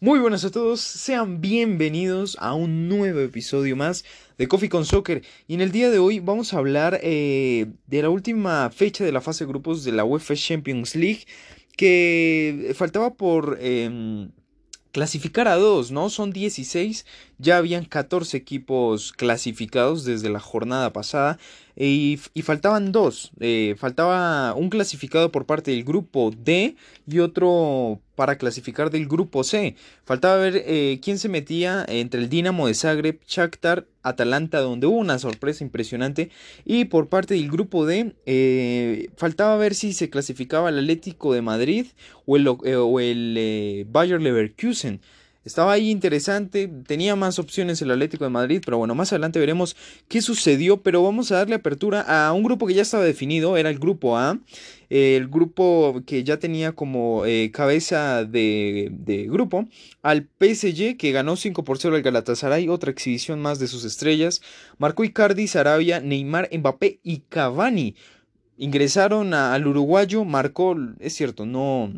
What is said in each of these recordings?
Muy buenas a todos, sean bienvenidos a un nuevo episodio más de Coffee con Soccer. Y en el día de hoy vamos a hablar eh, de la última fecha de la fase de grupos de la UEFA Champions League que faltaba por em, clasificar a dos, ¿no? Son 16, ya habían 14 equipos clasificados desde la jornada pasada y, faltaban dos, eh, faltaba un clasificado por parte del grupo D y otro para clasificar del grupo C. Faltaba ver eh, quién se metía entre el Dinamo de Zagreb, Shakhtar, Atalanta, donde hubo una sorpresa impresionante. Y por parte del grupo D, eh, faltaba ver si se clasificaba el Atlético de Madrid o el, o el Bayer Leverkusen. Estaba ahí interesante, tenía más opciones el Atlético de Madrid, pero bueno, más adelante veremos qué sucedió, pero vamos a darle apertura a un grupo que ya estaba definido, era el grupo A, el grupo que ya tenía como eh, cabeza de, grupo al PSG que ganó 5 por 0 al Galatasaray, otra exhibición más de sus estrellas, marcó Icardi, Sarabia, Neymar, Mbappé y Cavani. Ingresaron al uruguayo, marcó, es cierto, no...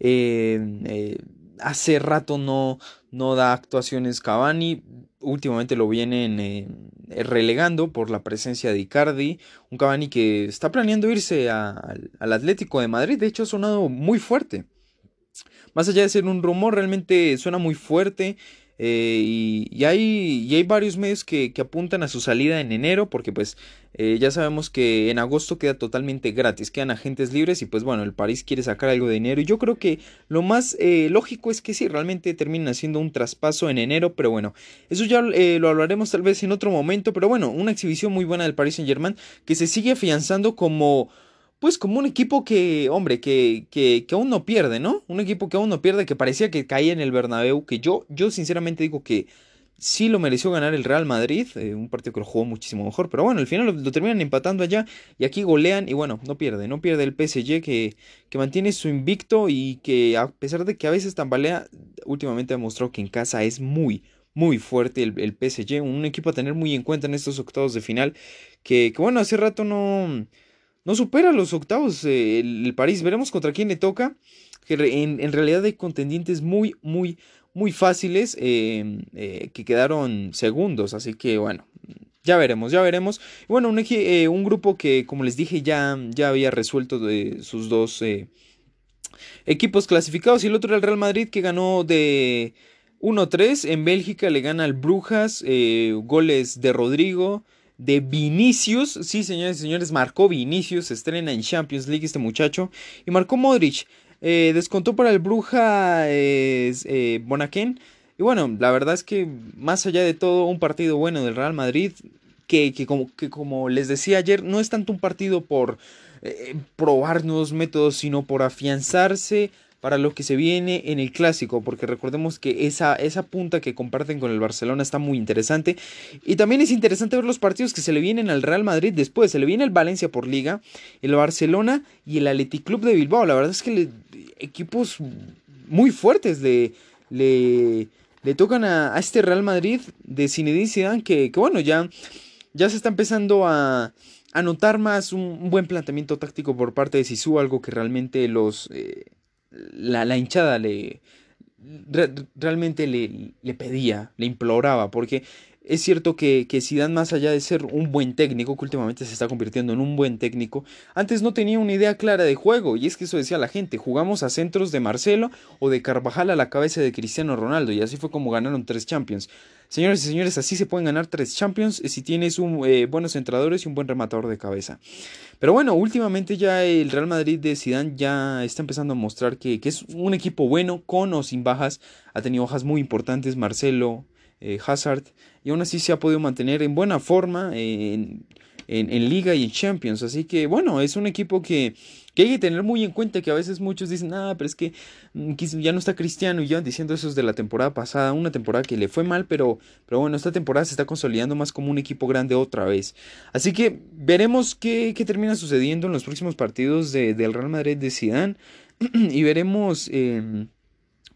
Eh, eh, hace rato no, no da actuaciones Cavani. Últimamente lo vienen eh, relegando por la presencia de Icardi. Un Cavani que está planeando irse al Atlético de Madrid. De hecho, ha sonado muy fuerte. Más allá de ser un rumor, realmente suena muy fuerte. Eh, y, hay, y, hay, varios medios que, apuntan a su salida en enero porque pues eh, ya sabemos que en agosto queda totalmente gratis, quedan agentes libres y pues bueno, el París quiere sacar algo de dinero y yo creo que lo más eh, lógico es que sí, realmente terminen haciendo un traspaso en enero, pero bueno, eso ya lo hablaremos tal vez en otro momento, pero bueno, una exhibición muy buena del Paris Saint Germain que se sigue afianzando como pues como un equipo que, hombre, que, que, que, aún no pierde, ¿no? Un equipo que aún no pierde, que parecía que caía en el Bernabéu, que yo, yo sinceramente digo que sí lo mereció ganar el Real Madrid, eh, un partido que lo jugó muchísimo mejor, pero bueno, al final lo, terminan empatando allá y aquí golean y bueno, no pierde, no pierde el PSG que, que mantiene su invicto y que a pesar de que a veces tambalea, últimamente ha demostrado que en casa es muy, muy fuerte el, el PSG, un equipo a tener muy en cuenta en estos octavos de final, que, que bueno, hace rato no no supera los octavos eh, el, París. Veremos contra quién le toca. Que en, realidad hay contendientes muy, muy, muy fáciles em, eh, que quedaron segundos. Así que bueno, ya veremos, ya veremos. Bueno, un, eh, un grupo que, como les dije, ya, ya había resuelto de sus dos equipos clasificados. Y el otro era el Real Madrid que ganó de 1-3. En Bélgica le gana al Brujas. goles de Rodrigo de Vinicius. Sí, señores y señores, marcó Vinicius. estrena en Champions League este muchacho. Y marcó Modric. Eh, descontó para el Bruja eh, Bonaquén. Y bueno, la verdad es que más allá de todo, un partido bueno del Real Madrid. Que, como, que como les decía ayer, no es tanto un partido por eh, probar nuevos métodos, sino por afianzarse para lo que se viene en el clásico, porque recordemos que esa, esa punta que comparten con el Barcelona está muy interesante. Y también es interesante ver los partidos que se le vienen al Real Madrid después. Se le viene el Valencia por liga, el Barcelona y el Athletic Club de Bilbao. La verdad es que equipos muy fuertes. Le, le, le tocan a, este Real Madrid de Zinedine Zidane que, que bueno, ya, ya se está empezando a, a notar más un, buen planteamiento táctico por parte de Sisu, algo que realmente los, eh, la, la hinchada le realmente le, le, pedía, le imploraba, porque es cierto que, que Zidane, más allá de ser un buen técnico, que últimamente se está convirtiendo en un buen técnico, antes no tenía una idea clara de juego, y es que eso decía la gente, jugamos a centros de Marcelo o de Carvajal a la cabeza de Cristiano Ronaldo, y así fue como ganaron tres Champions. Señores y señores, así se pueden ganar tres Champions si tienes eh, buenos entradores y un buen rematador de cabeza. Pero bueno, últimamente ya el Real Madrid de Zidane ya está empezando a mostrar que, es un equipo bueno, con o sin bajas. Ha tenido bajas muy importantes, Marcelo, eh, Hazard, y aún así se ha podido mantener en buena forma en, en, Liga y en Champions. Así que bueno, es un equipo que, que, hay que tener muy en cuenta que a veces muchos dicen, ah, pero es que mm, ya no está Cristiano y ya diciendo eso de la temporada pasada, una temporada que le fue mal, pero, pero bueno, esta temporada se está consolidando más como un equipo grande otra vez. Así que veremos qué, qué termina sucediendo en los próximos partidos de, del Real Madrid de Zidane y veremos... Em,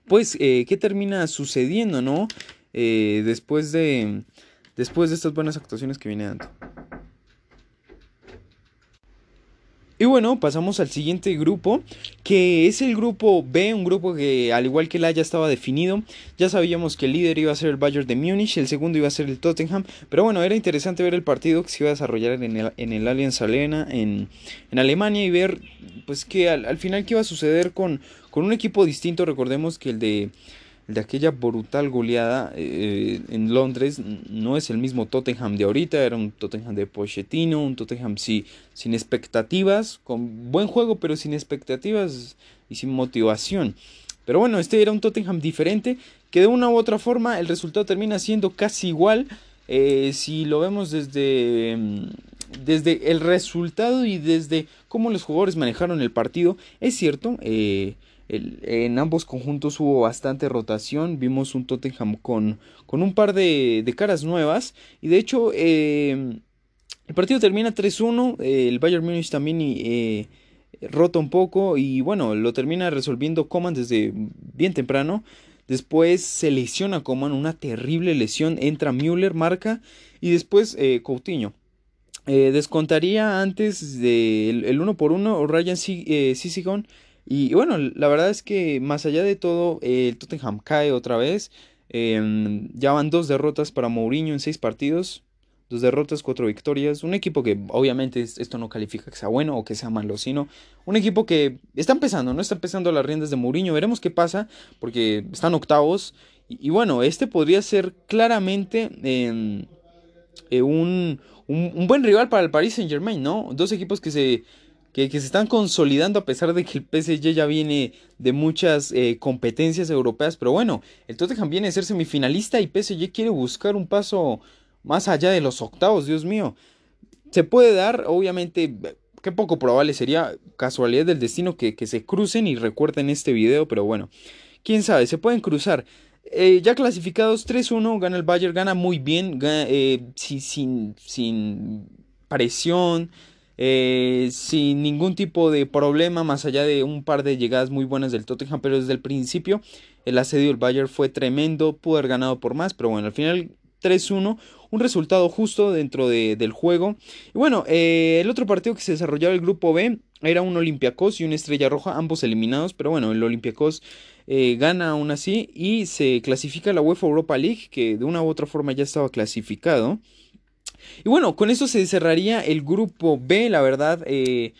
pues, eh, ¿qué termina sucediendo, no? Eh, después de después de estas buenas actuaciones que viene dando. Y bueno, pasamos al siguiente grupo, que es el grupo B, un grupo que al igual que el A ya estaba definido. Ya sabíamos que el líder iba a ser el Bayern de Múnich, el segundo iba a ser el Tottenham. Pero bueno, era interesante ver el partido que se iba a desarrollar en el, en el Allianz Arena en, en Alemania y ver pues que al, final qué iba a suceder con, con un equipo distinto. Recordemos que el de de aquella brutal goleada eh, en Londres no es el mismo Tottenham de ahorita, era un Tottenham de Pochettino, un Tottenham sin expectativas, con buen juego pero sin expectativas y sin motivación. Pero bueno, este era un Tottenham diferente que de una u otra forma el resultado termina siendo casi igual eh, si lo vemos desde, mm, desde el resultado y desde cómo los jugadores manejaron el partido. Es cierto, eh, en ambos conjuntos hubo bastante rotación. Vimos un Tottenham con, con un par de, caras nuevas. Y de hecho, em, el partido termina 3-1. el Bayern Munich también eh, rota un poco. Y bueno, lo termina resolviendo Coman desde bien temprano. Después se lesiona Coman, una terrible lesión. Entra Müller, marca. Y después eh, Coutinho. Eh, descontaría antes del el 1 por 1 Ryan Sisigon y bueno, la verdad es que más allá de todo, el Tottenham cae otra vez. Em, ya van dos derrotas para Mourinho en seis partidos. Dos derrotas, cuatro victorias. Un equipo que obviamente esto no califica que sea bueno o que sea malo, sino un equipo que está empezando, no está empezando las riendas de Mourinho. Veremos qué pasa, porque están octavos. Y, bueno, este podría ser claramente em, eh, un, un, buen rival para el Paris Saint Germain, ¿no? Dos equipos que se que, se están consolidando a pesar de que el PSG ya viene de muchas eh, competencias europeas. Pero bueno, el Tottenham viene a ser semifinalista y PSG quiere buscar un paso más allá de los octavos, Dios mío. Se puede dar, obviamente, qué poco probable sería casualidad del destino que, se crucen y recuerden este video, pero bueno, quién sabe, se pueden cruzar. Eh, ya clasificados 3-1, gana el Bayern, gana muy bien, eh, sin, sin presión, eh, sin ningún tipo de problema, más allá de un par de llegadas muy buenas del Tottenham, pero desde el principio el asedio del Bayern fue tremendo, pudo haber ganado por más, pero bueno, al final 3-1, un resultado justo dentro del juego. Y bueno, eh, el otro partido que se desarrollaba el grupo B era un Olympiacos y una Estrella Roja, ambos eliminados, pero bueno, el Olympiacos eh, gana aún así y se clasifica a la UEFA Europa League, que de una u otra forma ya estaba clasificado. Y bueno, con eso se cerraría el grupo B, la verdad. Eh,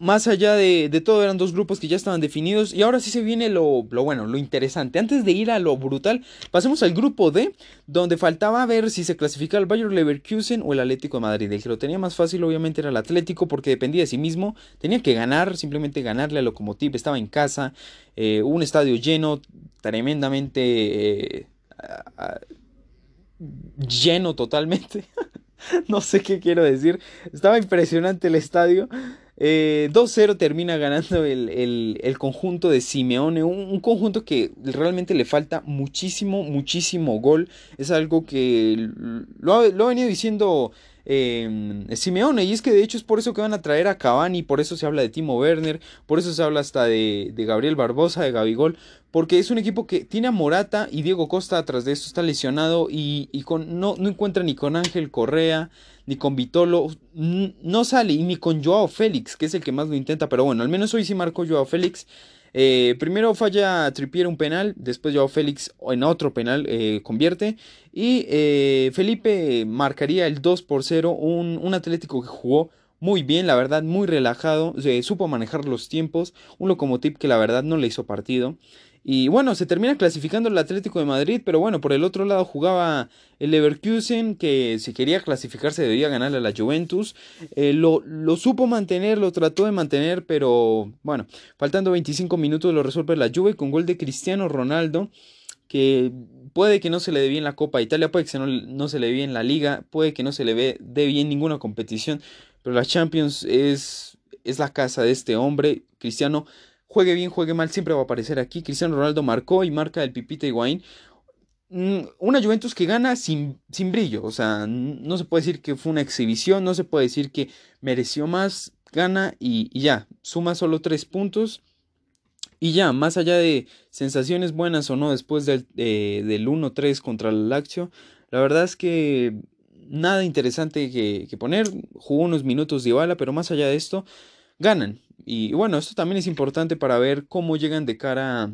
más allá de, todo, eran dos grupos que ya estaban definidos. Y ahora sí se viene lo, lo, bueno, lo interesante. Antes de ir a lo brutal, pasemos al grupo D, donde faltaba ver si se clasificaba el Bayern Leverkusen o el Atlético de Madrid. El que lo tenía más fácil, obviamente, era el Atlético, porque dependía de sí mismo. Tenía que ganar, simplemente ganarle a Lokomotiv. Estaba en casa, eh, un estadio lleno, tremendamente. Eh, lleno totalmente. no sé qué quiero decir. Estaba impresionante el estadio. 2-0 eh, termina ganando el, conjunto de Simeone, un, conjunto que realmente le falta muchísimo, muchísimo gol. Es algo que lo ha, lo ha venido diciendo eh, Simeone. Y es que de hecho es por eso que van a traer a Cavani, por eso se habla de Timo Werner, por eso se habla hasta de, Gabriel Barbosa, de Gabigol, porque es un equipo que tiene a Morata y Diego Costa atrás de esto está lesionado y, con, no, no encuentra ni con Ángel Correa ni con Vitolo, no sale y ni con Joao Félix, que es el que más lo intenta, pero bueno, al menos hoy sí marcó Joao Félix. Eh, primero falla Trippier un penal, después Joao Félix en otro penal eh, convierte y eh, Felipe marcaría el 2 por 0, un, un Atlético que jugó muy bien, la verdad, muy relajado, supo manejar los tiempos, un locomotiv que la verdad no le hizo partido. Y bueno, se termina clasificando el Atlético de Madrid, pero bueno, por el otro lado jugaba el Leverkusen, que si quería clasificarse debía ganarle a la Juventus. Eh, lo, lo, supo mantener, lo trató de mantener, pero bueno, faltando 25 minutos lo resuelve la Juve con gol de Cristiano Ronaldo, que puede que no se le dé bien la Copa de Italia, puede que no, no se le dé bien la Liga, puede que no se le dé bien ninguna competición, pero la Champions es, es la casa de este hombre, Cristiano juegue bien, juegue mal, siempre va a aparecer aquí. Cristiano Ronaldo marcó y marca el Pipita Higuaín. Mm, una Juventus que gana sin, sin brillo, o sea, no se puede decir que fue una exhibición, no se puede decir que mereció más, gana y, ya, suma solo tres puntos. Y ya, más allá de sensaciones buenas o no después del, del 1-3 contra el Lazio, la verdad es que nada interesante que, poner. Jugó unos minutos de bala, pero más allá de esto, ganan. Y bueno, esto también es importante para ver cómo llegan de cara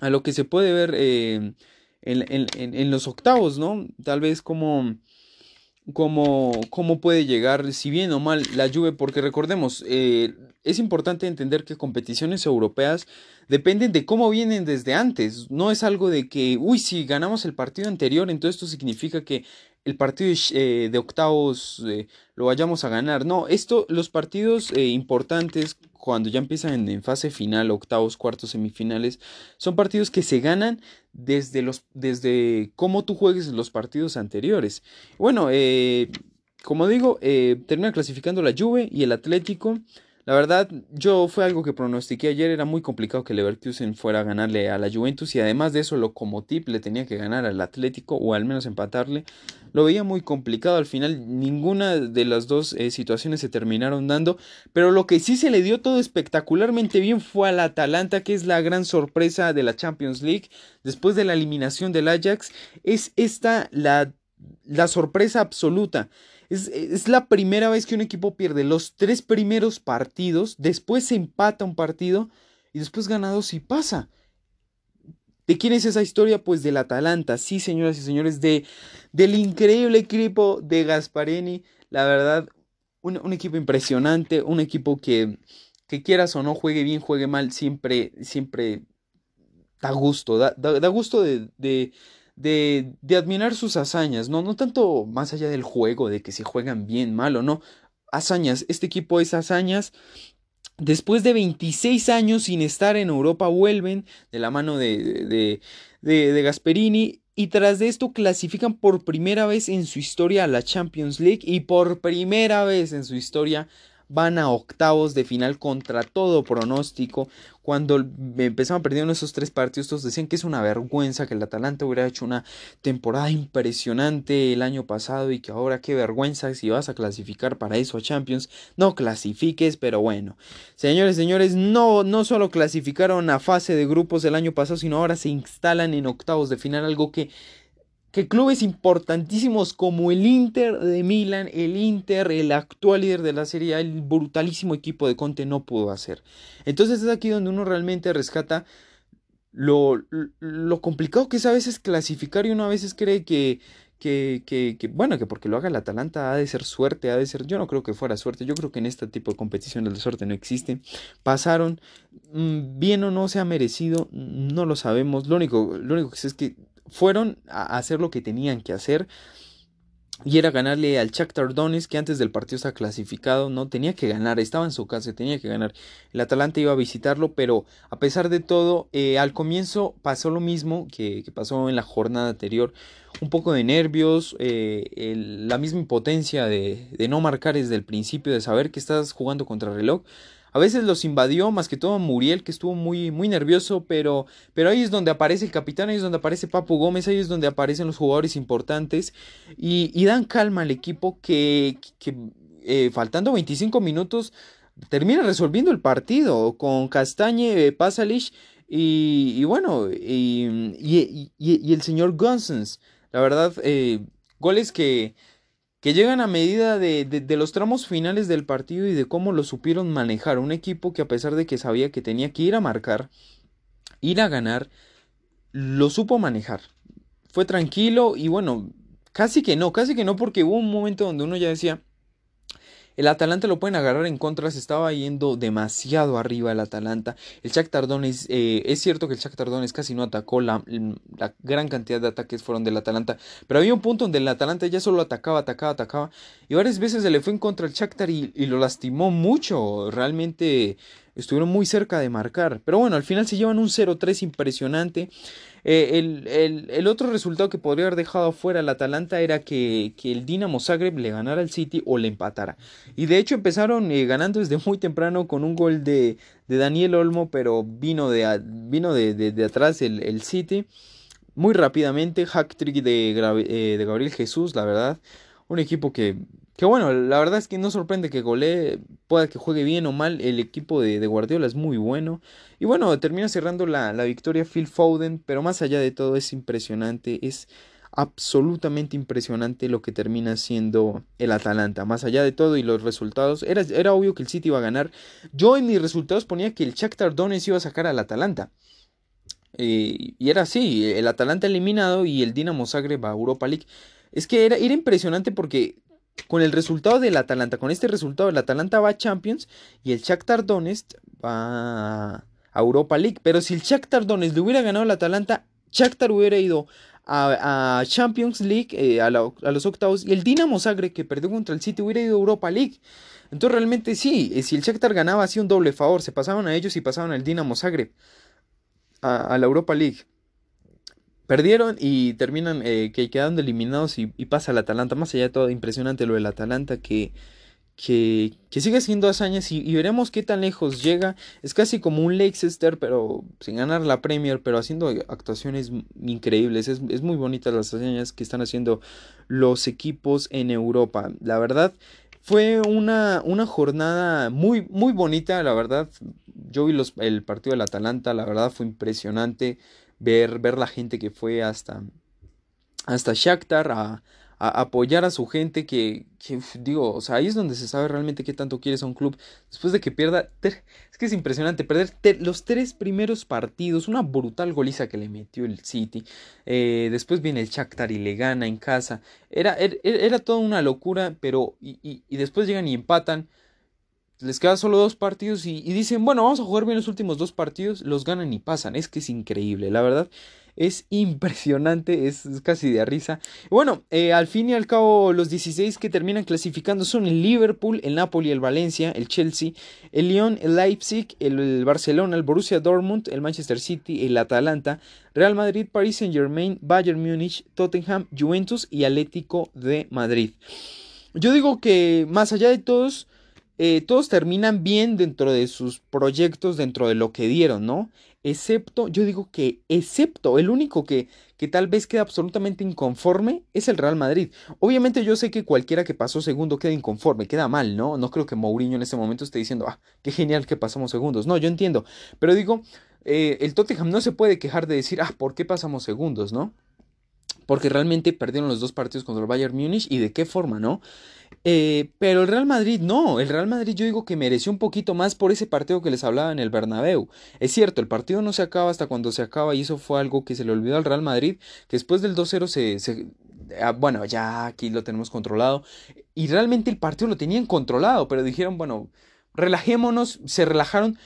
a, lo que se puede ver eh, en, los octavos, ¿no? Tal vez como cómo, cómo puede llegar, si bien o mal, la lluvia, porque recordemos, eh, es importante entender que competiciones europeas dependen de cómo vienen desde antes. No es algo de que, uy, si ganamos el partido anterior, entonces esto significa que el partido de eh, octavos eh, lo vayamos a ganar. No, esto, los partidos eh, importantes cuando ya empiezan en, fase final, octavos, cuartos, semifinales, son partidos que se ganan desde los, desde cómo tú juegues en los partidos anteriores. Bueno, como digo, termina clasificando la Juve y el Atlético. La verdad, yo fue algo que pronostiqué ayer, era muy complicado que Leverkusen fuera a ganarle a la Juventus y además de eso Lokomotiv le tenía que ganar al Atlético o al menos empatarle. Lo veía muy complicado, al final ninguna de las dos eh, situaciones se terminaron dando, pero lo que sí se le dio todo espectacularmente bien fue al Atalanta, que es la gran sorpresa de la Champions League después de la eliminación del Ajax, es esta la, la sorpresa absoluta. Es, la primera vez que un equipo pierde los tres primeros partidos, después se empata un partido y después gana dos y pasa. ¿De quién es esa historia? Pues del Atalanta, sí, señoras y señores, de, del increíble equipo de Gasparini. La verdad, un, equipo impresionante, un equipo que, que quieras o no, juegue bien, juegue mal, siempre, siempre da gusto, da, da, gusto de, de, de admirar sus hazañas, ¿no? No tanto más allá del juego, de que si juegan bien, mal o no. Hazañas, este equipo es hazañas. Después de 26 años sin estar en Europa, vuelven de la mano de, de, de, de Gasperini y tras de esto clasifican por primera vez en su historia a la Champions League y por primera vez en su historia van a octavos de final contra todo pronóstico. Cuando empezaban perdiendo esos tres partidos, todos decían que es una vergüenza que el Atalanta hubiera hecho una temporada impresionante el año pasado y que ahora qué vergüenza si vas a clasificar para eso a Champions. No clasifiques, pero bueno. Señores, señores, no, no solo clasificaron a fase de grupos el año pasado, sino ahora se instalan en octavos de final, algo que que clubes importantísimos como el Inter de Milán, el Inter, el actual líder de la Serie el brutalísimo equipo de Conte no pudo hacer. Entonces es aquí donde uno realmente rescata lo, lo complicado que es a veces clasificar y uno a veces cree que, que, que, bueno, que porque lo haga el Atalanta ha de ser suerte, ha de ser, yo no creo que fuera suerte, yo creo que en este tipo de competición de suerte no existe. Pasaron, mm, bien o no se ha merecido, no lo sabemos, lo único, lo único que sé es que fueron a hacer lo que tenían que hacer. Y era ganarle al Shakhtar Donetsk que antes del partido estaba clasificado, no tenía que ganar, estaba en su casa, tenía que ganar. El Atalanta iba a visitarlo, pero a pesar de todo, eh, al comienzo pasó lo mismo que, pasó en la jornada anterior, un poco de nervios, eh, la misma impotencia de, de no marcar desde el principio, de saber que estás jugando contra reloj. A veces los invadió, más que todo Muriel, que estuvo muy, muy nervioso, pero, pero ahí es donde aparece el capitán, ahí es donde aparece Papu Gómez, ahí es donde aparecen los jugadores importantes y, dan calma al equipo que, eh, faltando 25 minutos termina resolviendo el partido con Castañe, eh, y, bueno, y, y, el señor Gonsens. La verdad, eh, goles que que llegan a medida de, de, los tramos finales del partido y de cómo lo supieron manejar. Un equipo que a pesar de que sabía que tenía que ir a marcar, ir a ganar, lo supo manejar. Fue tranquilo y bueno, casi que no, casi que no porque hubo un momento donde uno ya decía, el Atalanta lo pueden agarrar en contra, se estaba yendo demasiado arriba el Atalanta. El Shakhtar Donetsk, eh, es cierto que el Shakhtar Donetsk casi no atacó, la, la, gran cantidad de ataques fueron del Atalanta, pero había un punto donde el Atalanta ya solo atacaba, atacaba, atacaba, y varias veces se le fue en contra el Shakhtar y, y lo lastimó mucho, realmente estuvieron muy cerca de marcar, pero bueno, al final se llevan un 0-3 impresionante. Eh, el, otro resultado que podría haber dejado fuera el Atalanta era que, el Dinamo Zagreb le ganara al City o le empatara. Y de hecho empezaron eh, ganando desde muy temprano con un gol de, Daniel Olmo, pero vino de, vino de, atrás el, City. Muy rápidamente, hack trick de, eh, de Gabriel Jesús, la verdad. Un equipo que que bueno, la verdad es que no sorprende que golee, pueda que juegue bien o mal, el equipo de, Guardiola es muy bueno. Y bueno, termina cerrando la, la, victoria Phil Foden, pero más allá de todo es impresionante, es absolutamente impresionante lo que termina siendo el Atalanta. Más allá de todo y los resultados, era, era obvio que el City iba a ganar. Yo en mis resultados ponía que el Shakhtar Donetsk iba a sacar al Atalanta. Eh, y era así, el Atalanta eliminado y el Dinamo Zagreb a Europa League. Es que era, era impresionante porque con el resultado del Atalanta, con este resultado el Atalanta va a Champions y el Shakhtar Donetsk va a Europa League. Pero si el Shakhtar Donetsk le hubiera ganado al Atalanta, Shakhtar hubiera ido a, Champions League, eh, a, los octavos, y el Dinamo Zagreb que perdió contra el City hubiera ido a Europa League. Entonces realmente sí, eh, si el Shakhtar ganaba hacía un doble favor, se pasaban a ellos y pasaban al Dinamo Zagreb, a, la Europa League. Perdieron y terminan eh, que quedando eliminados y, pasa el Atalanta. Más allá de todo, impresionante lo del Atalanta que que, sigue siendo hazañas y, veremos qué tan lejos llega. Es casi como un Leicester, pero sin ganar la Premier, pero haciendo actuaciones increíbles. Es, es muy bonita las hazañas que están haciendo los equipos en Europa. La verdad, fue una, una jornada muy, muy bonita, la verdad. Yo vi los, el partido del Atalanta, la verdad fue impresionante ver, ver la gente que fue hasta, hasta Shakhtar a apoyar a su gente que, digo, o sea, ahí es donde se sabe realmente qué tanto quieres a un club. Después de que pierda, es que es impresionante, perder los tres primeros partidos, una brutal goliza que le metió el City. Eh, después viene el Shakhtar y le gana en casa. Era, era, era toda una locura, pero y, y, después llegan y empatan. Les quedan solo dos partidos y, dicen, bueno, vamos a jugar bien los últimos dos partidos, los ganan y pasan. Es que es increíble, la verdad es impresionante, es, casi de risa. Bueno, eh, al fin y al cabo, los 16 que terminan clasificando son el Liverpool, el Napoli, el Valencia, el Chelsea, el Lyon, el Leipzig, el, Barcelona, el Borussia Dortmund, el Manchester City, el Atalanta, Real Madrid, Paris Saint Germain, Bayern Múnich, Tottenham, Juventus y Atlético de Madrid. Yo digo que más allá de todos, eh, todos terminan bien dentro de sus proyectos, dentro de lo que dieron, ¿no? Excepto, yo digo que excepto, el único que, que tal vez queda absolutamente inconforme es el Real Madrid. Obviamente yo sé que cualquiera que pasó segundo queda inconforme, queda mal, ¿no? No creo que Mourinho en ese momento esté diciendo, ah, qué genial que pasamos segundos. No, yo entiendo. Pero digo, eh, el Tottenham no se puede quejar de decir, ah, ¿por qué pasamos segundos, no? Porque realmente perdieron los dos partidos contra el Bayern Múnich y de qué forma, ¿no? Eh, pero el Real Madrid no, el Real Madrid yo digo que mereció un poquito más por ese partido que les hablaba en el Bernabéu. Es cierto, el partido no se acaba hasta cuando se acaba y eso fue algo que se le olvidó al Real Madrid, que después del 2-0 se, ah, bueno, ya aquí lo tenemos controlado y realmente el partido lo tenían controlado, pero dijeron, bueno, relajémonos, se relajaron,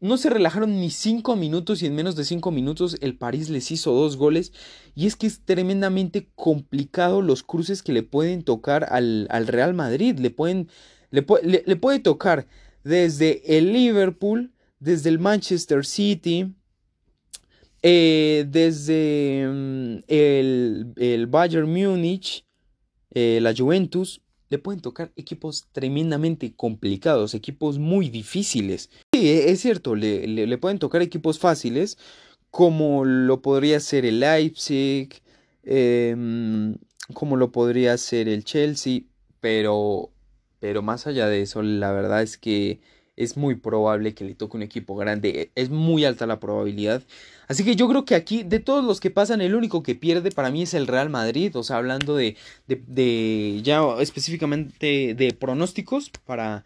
no se relajaron ni cinco minutos y en menos de cinco minutos el París les hizo dos goles. Y es que es tremendamente complicado los cruces que le pueden tocar al, Real Madrid. Le, pueden, le, puede tocar desde el Liverpool, desde el Manchester City, eh, desde mm, el, el, Bayern Múnich, eh, la Juventus, le pueden tocar equipos tremendamente complicados, equipos muy difíciles. Sí, e, es cierto, le, pueden tocar equipos fáciles, como lo podría ser el Leipzig, em, como lo podría ser el Chelsea, pero, pero más allá de eso, la verdad es que es muy probable que le toque un equipo grande, es muy alta la probabilidad. Así que yo creo que aquí, de todos los que pasan, el único que pierde para mí es el Real Madrid. O sea, hablando de, de, ya específicamente de pronósticos para,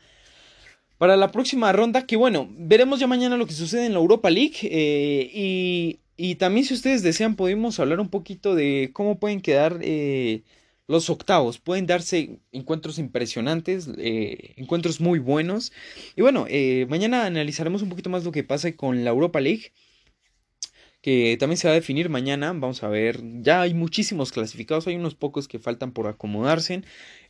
para la próxima ronda. Que bueno, veremos ya mañana lo que sucede en la Europa League. Eh, y, y, también si ustedes desean podemos hablar un poquito de cómo pueden quedar eh, los octavos. Pueden darse encuentros impresionantes, eh, encuentros muy buenos. Y bueno, mañana analizaremos un poquito más lo que pasa con la Europa League que también se va a definir mañana. Vamos a ver, ya hay muchísimos clasificados, hay unos pocos que faltan por acomodarse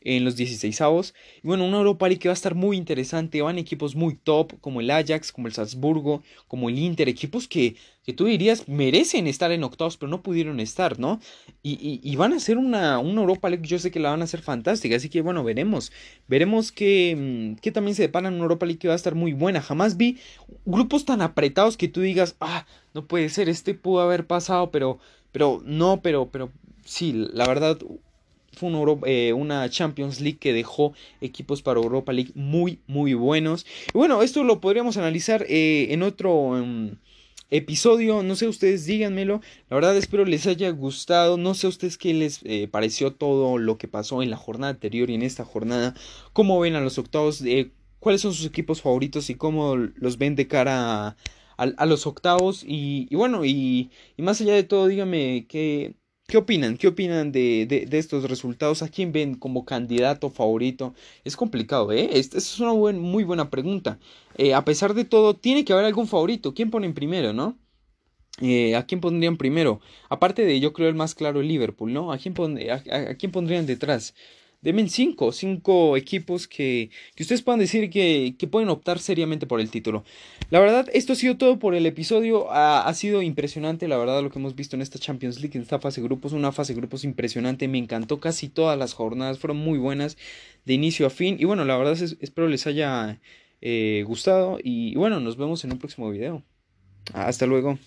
en los 16 avos. Y bueno, una Europa League que va a estar muy interesante. Van equipos muy top, como el Ajax, como el Salzburgo, como el Inter, equipos que, que tú dirías merecen estar en octavos, pero no pudieron estar, ¿no? Y, y, van a ser una, una, Europa League, yo sé que la van a hacer fantástica. Así que bueno, veremos. Veremos que, mm, que también se depara en una Europa League que va a estar muy buena. Jamás vi grupos tan apretados que tú digas, ah, no puede ser, este pudo haber pasado, pero, pero no, pero, pero sí, la verdad fue eh, una, Champions League que dejó equipos para Europa League muy, muy buenos. Y bueno, esto lo podríamos analizar eh, en otro... episodio. No sé ustedes, díganmelo. La verdad espero les haya gustado. No sé ustedes qué les eh, pareció todo lo que pasó en la jornada anterior y en esta jornada. ¿Cómo ven a los octavos? ¿Cuáles son sus equipos favoritos y cómo los ven de cara a, los octavos? Y, bueno, y, más allá de todo, díganme qué, ¿Qué opinan? ¿Qué opinan de, de, estos resultados? ¿A quién ven como candidato favorito? Es complicado, ¿eh? Esta es una muy buena pregunta. Eh, a pesar de todo, tiene que haber algún favorito. ¿Quién ponen primero, no? Eh, ¿A quién pondrían primero? Aparte de, yo creo, el más claro, Liverpool, ¿no? ¿A quién, a quién pondrían detrás? Deme cinco, cinco equipos que, que ustedes puedan decir que, que, pueden optar seriamente por el título. La verdad, esto ha sido todo por el episodio. Ha, ha, sido impresionante, la verdad, lo que hemos visto en esta Champions League, en esta fase de grupos. Una fase de grupos impresionante. Me encantó casi todas las jornadas. Fueron muy buenas de inicio a fin. Y bueno, la verdad es, espero les haya eh, gustado. Y bueno, nos vemos en un próximo video. Hasta luego.